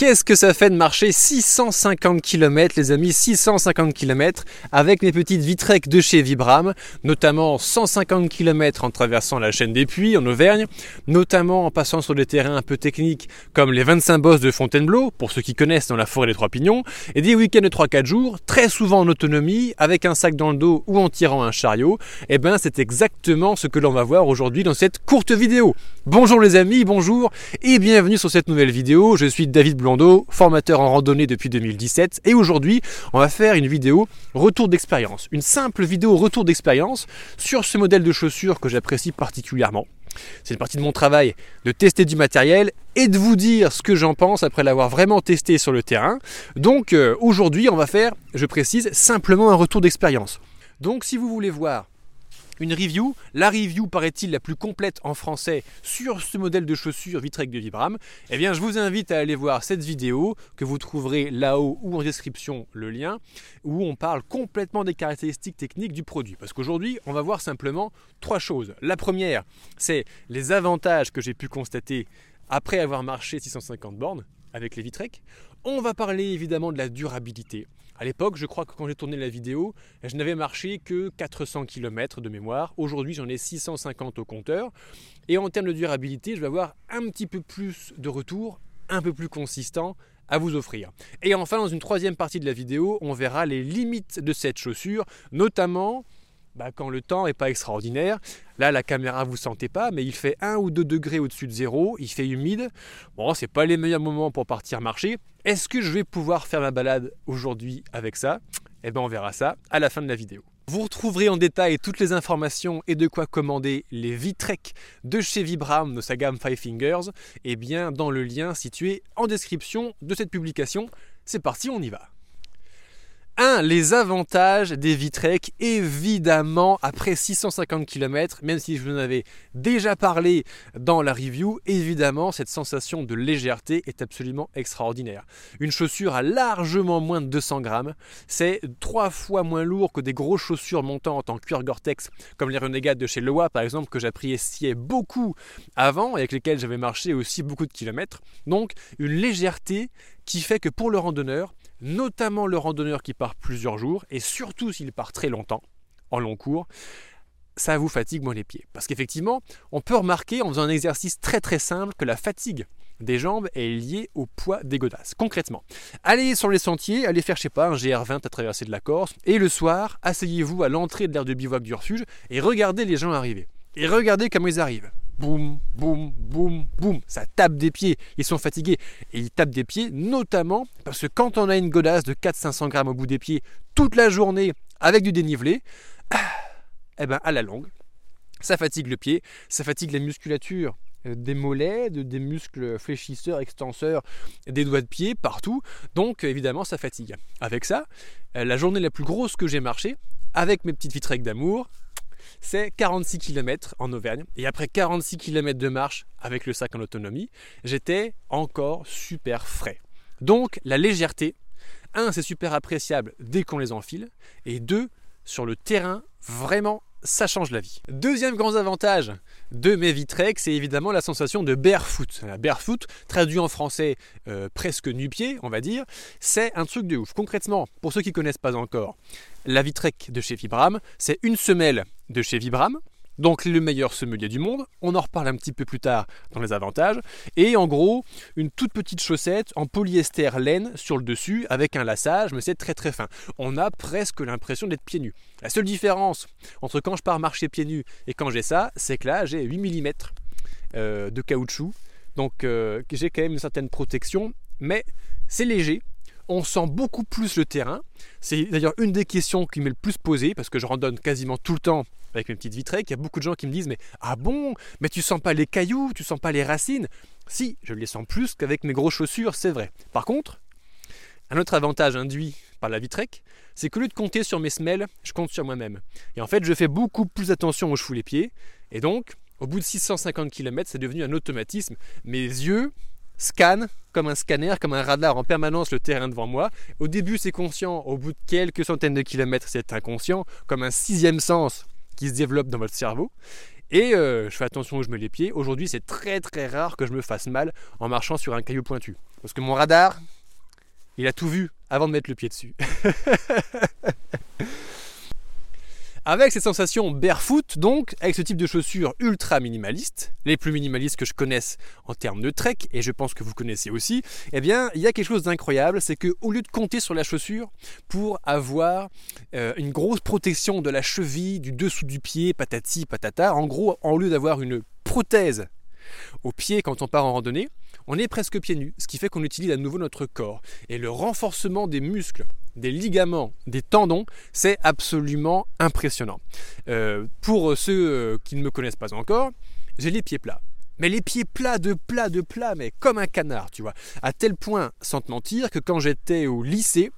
Qu'est-ce que ça fait de marcher 650 km, les amis, 650 km avec mes petites Vitrec de chez Vibram, notamment 150 km en traversant la chaîne des Puits en Auvergne, notamment en passant sur des terrains un peu techniques comme les 25 bosses de Fontainebleau, pour ceux qui connaissent dans la forêt des Trois Pignons, et des week-ends de 3-4 jours, très souvent en autonomie, avec un sac dans le dos ou en tirant un chariot. Et eh bien c'est exactement ce que l'on va voir aujourd'hui dans cette courte vidéo. Bonjour les amis, bonjour et bienvenue sur cette nouvelle vidéo. Je suis David Formateur en randonnée depuis 2017. Et aujourd'hui, on va faire une vidéo retour d'expérience. Une simple vidéo retour d'expérience sur ce modèle de chaussures que j'apprécie particulièrement. C'est une partie de mon travail de tester du matériel et de vous dire ce que j'en pense après l'avoir vraiment testé sur le terrain. Donc euh, aujourd'hui, on va faire, je précise, simplement un retour d'expérience. Donc si vous voulez voir une review. La review, paraît-il, la plus complète en français sur ce modèle de chaussures Vitrec de Vibram. Eh bien, je vous invite à aller voir cette vidéo que vous trouverez là-haut ou en description le lien, où on parle complètement des caractéristiques techniques du produit. Parce qu'aujourd'hui, on va voir simplement trois choses. La première, c'est les avantages que j'ai pu constater après avoir marché 650 bornes avec les Vitrec. On va parler évidemment de la durabilité. À l'époque, je crois que quand j'ai tourné la vidéo, je n'avais marché que 400 km de mémoire. Aujourd'hui, j'en ai 650 au compteur. Et en termes de durabilité, je vais avoir un petit peu plus de retour, un peu plus consistant à vous offrir. Et enfin, dans une troisième partie de la vidéo, on verra les limites de cette chaussure, notamment bah, quand le temps n'est pas extraordinaire. Là, la caméra, vous sentez pas, mais il fait 1 ou 2 degrés au-dessus de zéro, il fait humide. Bon, c'est pas les meilleurs moments pour partir marcher. Est-ce que je vais pouvoir faire ma balade aujourd'hui avec ça? Eh bien, on verra ça à la fin de la vidéo. Vous retrouverez en détail toutes les informations et de quoi commander les Vitrec de chez Vibram de sa gamme Five Fingers et eh bien dans le lien situé en description de cette publication. C'est parti, on y va. 1. Les avantages des Vitrec, évidemment, après 650 km, même si je vous en avais déjà parlé dans la review, évidemment, cette sensation de légèreté est absolument extraordinaire. Une chaussure à largement moins de 200 grammes, c'est trois fois moins lourd que des grosses chaussures montantes en cuir Gore-Tex, comme les Renegades de chez Loa, par exemple, que j'appréciais beaucoup avant et avec lesquelles j'avais marché aussi beaucoup de kilomètres. Donc, une légèreté qui fait que pour le randonneur, notamment le randonneur qui part plusieurs jours, et surtout s'il part très longtemps, en long cours, ça vous fatigue moins les pieds. Parce qu'effectivement, on peut remarquer en faisant un exercice très très simple que la fatigue des jambes est liée au poids des godasses. Concrètement, allez sur les sentiers, allez faire, je sais pas, un GR20 à traverser de la Corse, et le soir, asseyez-vous à l'entrée de l'aire de bivouac du refuge et regardez les gens arriver. Et regardez comment ils arrivent boum, boum, boum, boum. Ça tape des pieds. Ils sont fatigués. Et ils tapent des pieds, notamment parce que quand on a une godasse de 400-500 grammes au bout des pieds toute la journée avec du dénivelé, eh ben, à la longue, ça fatigue le pied, ça fatigue la musculature euh, des mollets, des muscles fléchisseurs, extenseurs, des doigts de pied, partout. Donc évidemment, ça fatigue. Avec ça, euh, la journée la plus grosse que j'ai marché, avec mes petites vitrèques d'amour, c'est 46 km en Auvergne. Et après 46 km de marche avec le sac en autonomie, j'étais encore super frais. Donc la légèreté, un, c'est super appréciable dès qu'on les enfile, et deux, sur le terrain, vraiment ça change la vie. Deuxième grand avantage de mes Vitrek, c'est évidemment la sensation de barefoot. La barefoot, traduit en français euh, presque nu-pied, on va dire, c'est un truc de ouf. Concrètement, pour ceux qui ne connaissent pas encore, la Vitrek de chez Vibram, c'est une semelle de chez Vibram, donc le meilleur semelier du monde, on en reparle un petit peu plus tard dans les avantages, et en gros une toute petite chaussette en polyester laine sur le dessus avec un lassage, mais c'est très très fin. On a presque l'impression d'être pieds nus. La seule différence entre quand je pars marcher pieds nus et quand j'ai ça, c'est que là j'ai 8 mm euh, de caoutchouc, donc euh, j'ai quand même une certaine protection, mais c'est léger, on sent beaucoup plus le terrain. C'est d'ailleurs une des questions qui m'est le plus posée parce que je randonne quasiment tout le temps avec mes petites vitrées, qu'il y a beaucoup de gens qui me disent mais ah bon, mais tu sens pas les cailloux, tu sens pas les racines? Si, je les sens plus qu'avec mes grosses chaussures, c'est vrai. Par contre, un autre avantage induit par la Vitrec, c'est qu'au lieu de compter sur mes semelles, je compte sur moi-même. Et en fait, je fais beaucoup plus attention où je fous les pieds. Et donc, au bout de 650 km, c'est devenu un automatisme. Mes yeux scannent comme un scanner, comme un radar en permanence le terrain devant moi. Au début, c'est conscient. Au bout de quelques centaines de kilomètres, c'est inconscient, comme un sixième sens se développe dans votre cerveau. Et euh, je fais attention où je mets les pieds. Aujourd'hui, c'est très très rare que je me fasse mal en marchant sur un caillou pointu. Parce que mon radar, il a tout vu avant de mettre le pied dessus. Avec cette sensation barefoot, donc, avec ce type de chaussures ultra minimalistes, les plus minimalistes que je connaisse en termes de trek, et je pense que vous connaissez aussi, eh bien, il y a quelque chose d'incroyable, c'est que au lieu de compter sur la chaussure pour avoir euh, une grosse protection de la cheville, du dessous du pied, patati patata, en gros, en lieu d'avoir une prothèse au pied quand on part en randonnée, on est presque pieds nus, ce qui fait qu'on utilise à nouveau notre corps. Et le renforcement des muscles des ligaments, des tendons, c'est absolument impressionnant. Euh, pour ceux euh, qui ne me connaissent pas encore, j'ai les pieds plats. Mais les pieds plats de plats de plats, mais comme un canard, tu vois. À tel point, sans te mentir, que quand j'étais au lycée,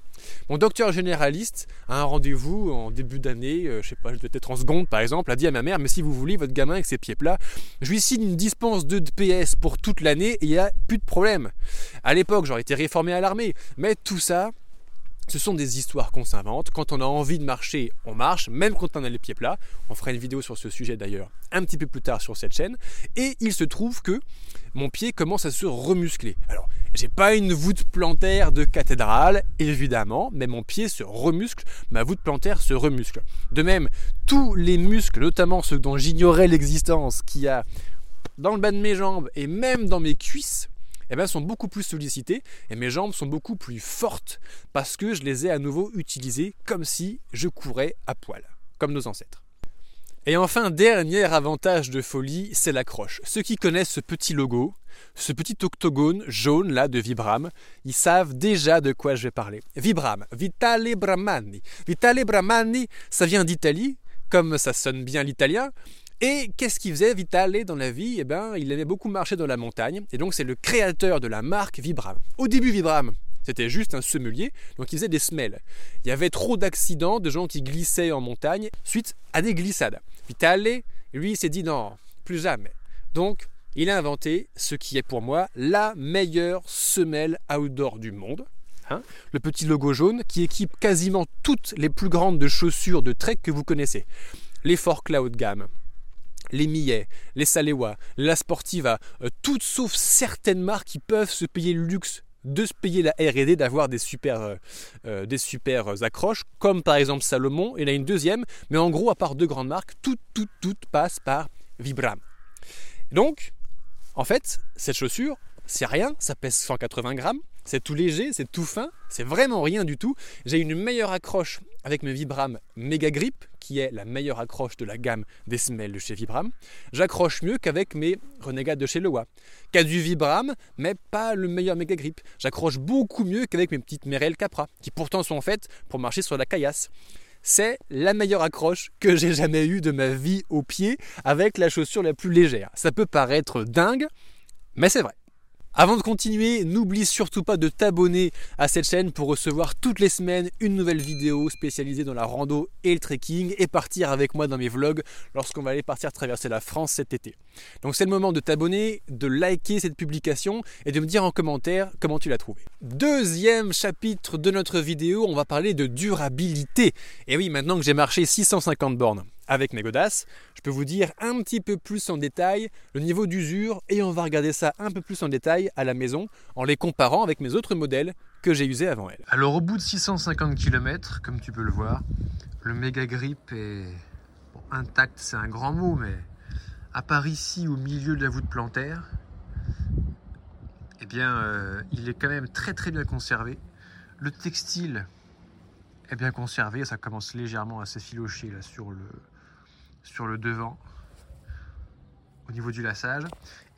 mon docteur généraliste, à un rendez-vous en début d'année, euh, je sais pas, je devais être en seconde par exemple, a dit à ma mère Mais si vous voulez votre gamin avec ses pieds plats, je lui signe une dispense de PS pour toute l'année et il n'y a plus de problème. À l'époque, j'aurais été réformé à l'armée, mais tout ça, ce sont des histoires qu'on s'invente. Quand on a envie de marcher, on marche, même quand on a les pieds plats. On fera une vidéo sur ce sujet d'ailleurs un petit peu plus tard sur cette chaîne. Et il se trouve que mon pied commence à se remuscler. Alors, j'ai pas une voûte plantaire de cathédrale, évidemment, mais mon pied se remuscle, ma voûte plantaire se remuscle. De même, tous les muscles, notamment ceux dont j'ignorais l'existence, qu'il y a dans le bas de mes jambes et même dans mes cuisses, eh bien, sont beaucoup plus sollicités et mes jambes sont beaucoup plus fortes parce que je les ai à nouveau utilisées comme si je courais à poil, comme nos ancêtres. Et enfin, dernier avantage de folie, c'est l'accroche. Ceux qui connaissent ce petit logo, ce petit octogone jaune là de Vibram, ils savent déjà de quoi je vais parler. Vibram, Vitale Bramani. Vitale Bramani, ça vient d'Italie, comme ça sonne bien l'italien, et qu'est-ce qu'il faisait Vitale dans la vie? Eh bien, il aimait beaucoup marcher dans la montagne, et donc c'est le créateur de la marque Vibram. Au début, Vibram, c'était juste un semelier, donc il faisait des semelles. Il y avait trop d'accidents, de gens qui glissaient en montagne, suite à des glissades. Vitale, lui, s'est dit non, plus jamais. Donc, il a inventé ce qui est pour moi la meilleure semelle outdoor du monde. Hein. le petit logo jaune qui équipe quasiment toutes les plus grandes de chaussures de trek que vous connaissez. Les Fort Cloud gamme, les Millet, les Salewa, la Sportiva, euh, toutes sauf certaines marques qui peuvent se payer le luxe de se payer la R&D, d'avoir des super, euh, euh, des super accroches, comme par exemple Salomon, il y a une deuxième, mais en gros, à part deux grandes marques, toutes, toutes, toutes passent par Vibram. Donc, en fait, cette chaussure, c'est rien, ça pèse 180 grammes, c'est tout léger, c'est tout fin, c'est vraiment rien du tout. J'ai une meilleure accroche avec mes Vibram Mega Grip, qui est la meilleure accroche de la gamme des semelles de chez Vibram. J'accroche mieux qu'avec mes Renegades de chez Lewa, qui du Vibram, mais pas le meilleur Mega Grip. J'accroche beaucoup mieux qu'avec mes petites Merrell Capra, qui pourtant sont faites pour marcher sur la caillasse. C'est la meilleure accroche que j'ai jamais eue de ma vie au pied avec la chaussure la plus légère. Ça peut paraître dingue, mais c'est vrai. Avant de continuer, n'oublie surtout pas de t'abonner à cette chaîne pour recevoir toutes les semaines une nouvelle vidéo spécialisée dans la rando et le trekking et partir avec moi dans mes vlogs lorsqu'on va aller partir traverser la France cet été. Donc c'est le moment de t'abonner, de liker cette publication et de me dire en commentaire comment tu l'as trouvé. Deuxième chapitre de notre vidéo, on va parler de durabilité. Et oui, maintenant que j'ai marché 650 bornes, avec mes godasses. Je peux vous dire un petit peu plus en détail le niveau d'usure et on va regarder ça un peu plus en détail à la maison en les comparant avec mes autres modèles que j'ai usés avant elle. Alors au bout de 650 km, comme tu peux le voir, le méga grip est intact, c'est un grand mot, mais à part ici au milieu de la voûte plantaire, eh bien euh, il est quand même très très bien conservé. Le textile est bien conservé, ça commence légèrement à s'effilocher là sur le, sur le devant au niveau du lassage.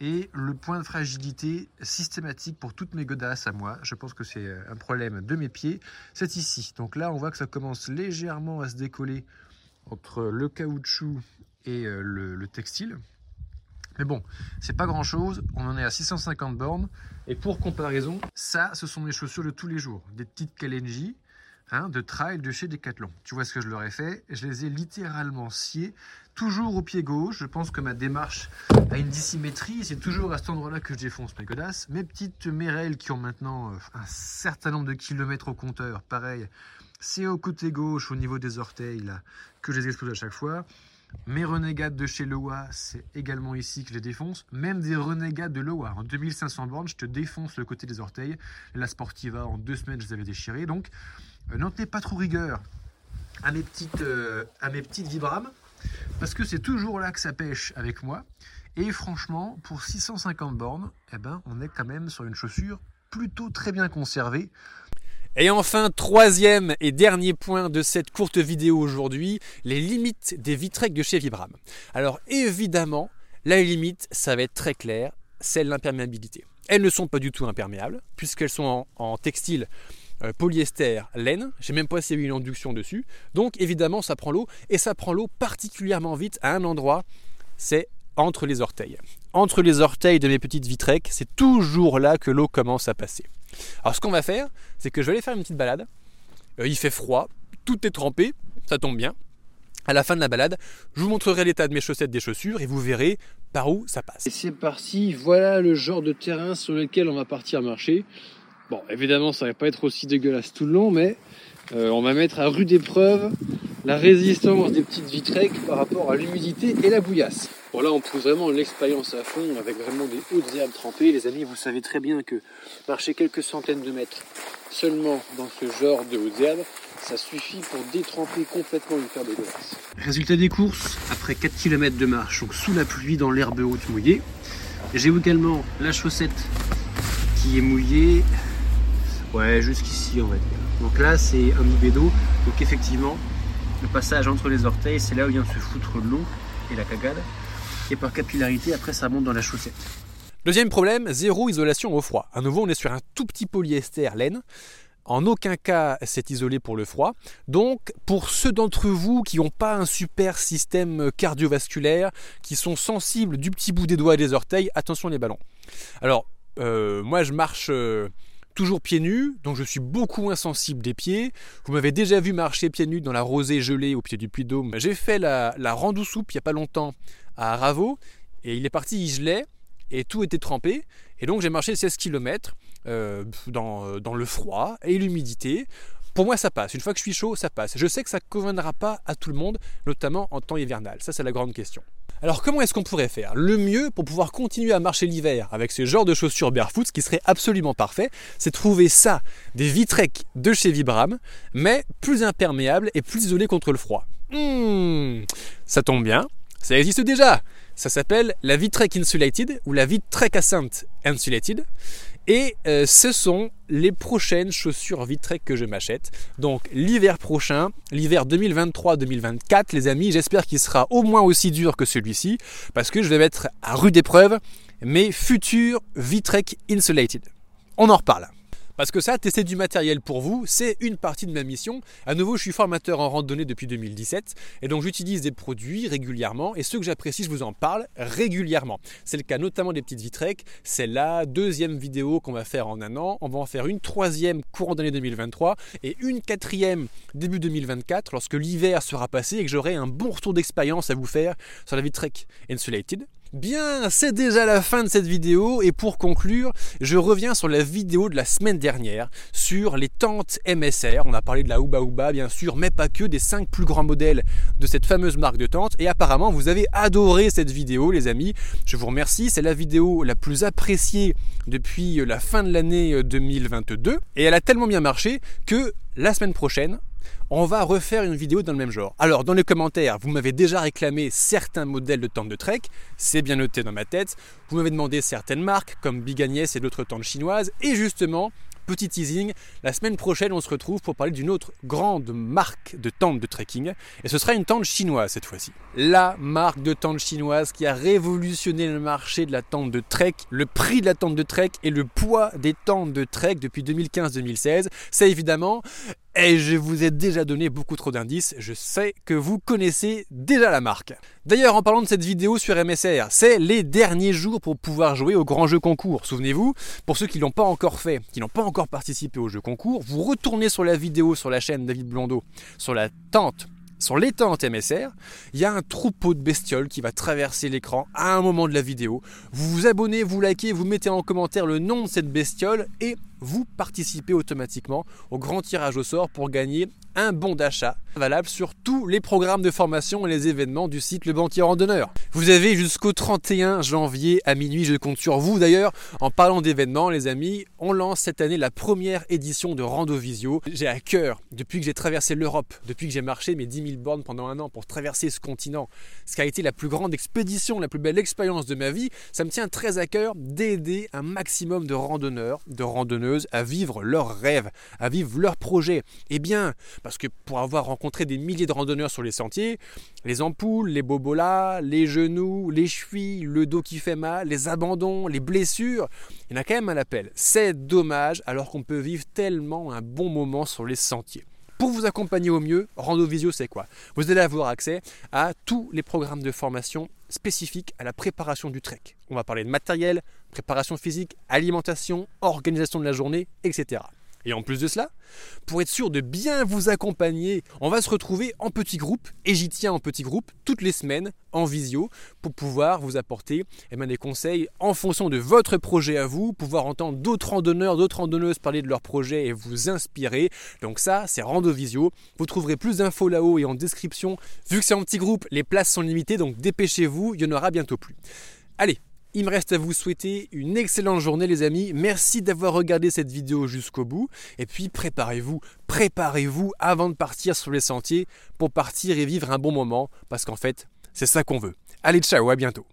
Et le point de fragilité systématique pour toutes mes godasses à moi, je pense que c'est un problème de mes pieds, c'est ici. Donc là, on voit que ça commence légèrement à se décoller entre le caoutchouc et euh, le, textile. Mais bon, c'est pas grand chose, on en est à 650 bornes. Et pour comparaison, ça, ce sont mes chaussures de tous les jours. Des petites Kalenji, Hein, de trail de chez Decathlon. Tu vois ce que je leur ai fait Je les ai littéralement sciés, toujours au pied gauche. Je pense que ma démarche a une dissymétrie. C'est toujours à cet endroit-là que je défonce mes godasses. Mes petites Merrell qui ont maintenant euh, un certain nombre de kilomètres au compteur, pareil. C'est au côté gauche, au niveau des orteils, que je les explose à chaque fois. Mes renégades de chez Loa, c'est également ici que je les défonce. Même des renégades de Loa. En 2500 bornes, je te défonce le côté des orteils. La Sportiva, en deux semaines, je les avais déchirés. Donc, euh, n'en tenez pas trop rigueur à mes petites, euh, à mes petites Vibram. Parce que c'est toujours là que ça pêche avec moi. Et franchement, pour 650 bornes, eh ben, on est quand même sur une chaussure plutôt très bien conservée. Et enfin, troisième et dernier point de cette courte vidéo aujourd'hui, les limites des Vitrec de chez Vibram. Alors évidemment, la limite, ça va être très clair, c'est l'imperméabilité. Elles ne sont pas du tout imperméables, puisqu'elles sont en, textile euh, polyester laine. J'ai même pas essayé une induction dessus. Donc évidemment, ça prend l'eau, et ça prend l'eau particulièrement vite à un endroit, c'est entre les orteils. Entre les orteils de mes petites Vitrec, c'est toujours là que l'eau commence à passer. Alors ce qu'on va faire, c'est que je vais aller faire une petite balade. Euh, il fait froid, tout est trempé, ça tombe bien. À la fin de la balade, je vous montrerai l'état de mes chaussettes des chaussures et vous verrez par où ça passe. Et c'est parti, voilà le genre de terrain sur lequel on va partir marcher. Bon, évidemment, ça va pas être aussi dégueulasse tout le long, mais euh, on va mettre à rude épreuve la résistance des petites vitreques par rapport à l'humidité et la bouillasse. Bon là on pousse vraiment l'expérience à fond avec vraiment des hautes herbes trempées. Les amis, vous savez très bien que marcher quelques centaines de mètres seulement dans ce genre de hautes herbes, ça suffit pour détremper complètement une paire de glace. Résultat des courses, après 4 km de marche, donc sous la pluie dans l'herbe haute mouillée, j'ai également la chaussette qui est mouillée, ouais jusqu'ici on va dire. Donc là c'est un bédo, donc effectivement le passage entre les orteils c'est là où vient se foutre l'eau et la cagade et par capillarité, après ça monte dans la chaussette. Deuxième problème, zéro isolation au froid. À nouveau, on est sur un tout petit polyester laine. En aucun cas, c'est isolé pour le froid. Donc, pour ceux d'entre vous qui n'ont pas un super système cardiovasculaire, qui sont sensibles du petit bout des doigts et des orteils, attention les ballons. Alors, euh, moi, je marche euh, toujours pieds nus, donc je suis beaucoup moins sensible des pieds. Vous m'avez déjà vu marcher pieds nus dans la rosée gelée au pied du Puy Dôme. J'ai fait la, la randou soupe il n'y a pas longtemps à Ravo et il est parti, il gelait et tout était trempé. Et donc j'ai marché 16 km euh, dans, dans, le froid et l'humidité. Pour moi, ça passe. Une fois que je suis chaud, ça passe. Je sais que ça ne conviendra pas à tout le monde, notamment en temps hivernal. Ça, c'est la grande question. Alors comment est-ce qu'on pourrait faire? Le mieux pour pouvoir continuer à marcher l'hiver avec ce genre de chaussures barefoot, ce qui serait absolument parfait, c'est trouver ça, des Vitrec de chez Vibram, mais plus imperméables et plus isolés contre le froid. Hmm, ça tombe bien, ça existe déjà. Ça s'appelle la Vitrec Insulated ou la Vitrec Ascent Insulated. Et euh, ce sont les prochaines chaussures Vitrec que je m'achète. Donc l'hiver prochain, l'hiver 2023-2024, les amis, j'espère qu'il sera au moins aussi dur que celui-ci, parce que je vais mettre à rude épreuve mes futurs Vitrec Insulated. On en reparle. Parce que ça, tester du matériel pour vous, c'est une partie de ma mission. À nouveau, je suis formateur en randonnée depuis 2017 et donc j'utilise des produits régulièrement et ceux que j'apprécie, je vous en parle régulièrement. C'est le cas notamment des petites Vitrec. C'est la deuxième vidéo qu'on va faire en un an. On va en faire une troisième courant d'année 2023 et une quatrième début 2024 lorsque l'hiver sera passé et que j'aurai un bon retour d'expérience à vous faire sur la Vitrec Insulated. Bien, c'est déjà la fin de cette vidéo et pour conclure, je reviens sur la vidéo de la semaine dernière sur les tentes MSR. On a parlé de la Ouba Ouba bien sûr, mais pas que des 5 plus grands modèles de cette fameuse marque de tentes et apparemment vous avez adoré cette vidéo les amis. Je vous remercie, c'est la vidéo la plus appréciée depuis la fin de l'année 2022 et elle a tellement bien marché que la semaine prochaine, on va refaire une vidéo dans le même genre. Alors dans les commentaires, vous m'avez déjà réclamé certains modèles de tentes de trek, c'est bien noté dans ma tête. Vous m'avez demandé certaines marques comme Big Agnès et d'autres tentes chinoises et justement, petit teasing, la semaine prochaine on se retrouve pour parler d'une autre grande marque de tentes de trekking et ce sera une tente chinoise cette fois-ci. La marque de tente chinoise qui a révolutionné le marché de la tente de trek, le prix de la tente de trek et le poids des tentes de trek depuis 2015-2016, c'est évidemment et je vous ai déjà donné beaucoup trop d'indices, je sais que vous connaissez déjà la marque. D'ailleurs, en parlant de cette vidéo sur MSR, c'est les derniers jours pour pouvoir jouer au grand jeu concours. Souvenez-vous, pour ceux qui ne l'ont pas encore fait, qui n'ont pas encore participé au jeu concours, vous retournez sur la vidéo sur la chaîne David Blondeau, sur la tente sur l'étente MSR, il y a un troupeau de bestioles qui va traverser l'écran à un moment de la vidéo. Vous vous abonnez, vous likez, vous mettez en commentaire le nom de cette bestiole et vous participez automatiquement au grand tirage au sort pour gagner un bon d'achat valable sur tous les programmes de formation et les événements du site Le Banquier Randonneur. Vous avez jusqu'au 31 janvier à minuit, je compte sur vous d'ailleurs. En parlant d'événements, les amis, on lance cette année la première édition de Rando Visio. J'ai à cœur, depuis que j'ai traversé l'Europe, depuis que j'ai marché mes 10 000 bornes pendant un an pour traverser ce continent, ce qui a été la plus grande expédition, la plus belle expérience de ma vie, ça me tient très à cœur d'aider un maximum de randonneurs, de randonneuses à vivre leurs rêves, à vivre leurs projets. Eh bien, parce que pour avoir rencontré des milliers de randonneurs sur les sentiers, les ampoules, les bobolas, les genoux, les chevilles, le dos qui fait mal, les abandons, les blessures, il y en a quand même un appel. C'est dommage alors qu'on peut vivre tellement un bon moment sur les sentiers. Pour vous accompagner au mieux, Rando Visio, c'est quoi? Vous allez avoir accès à tous les programmes de formation spécifiques à la préparation du trek. On va parler de matériel, préparation physique, alimentation, organisation de la journée, etc. Et en plus de cela, pour être sûr de bien vous accompagner, on va se retrouver en petits groupes, et j'y tiens en petits groupes, toutes les semaines, en visio, pour pouvoir vous apporter eh ben, des conseils en fonction de votre projet à vous, pouvoir entendre d'autres randonneurs, d'autres randonneuses parler de leur projet et vous inspirer. Donc ça, c'est Rando Visio. Vous trouverez plus d'infos là-haut et en description. Vu que c'est en petits groupes, les places sont limitées, donc dépêchez-vous, il y en aura bientôt plus. Allez, il me reste à vous souhaiter une excellente journée les amis. Merci d'avoir regardé cette vidéo jusqu'au bout. Et puis préparez-vous, préparez-vous avant de partir sur les sentiers pour partir et vivre un bon moment. Parce qu'en fait, c'est ça qu'on veut. Allez, ciao, à bientôt.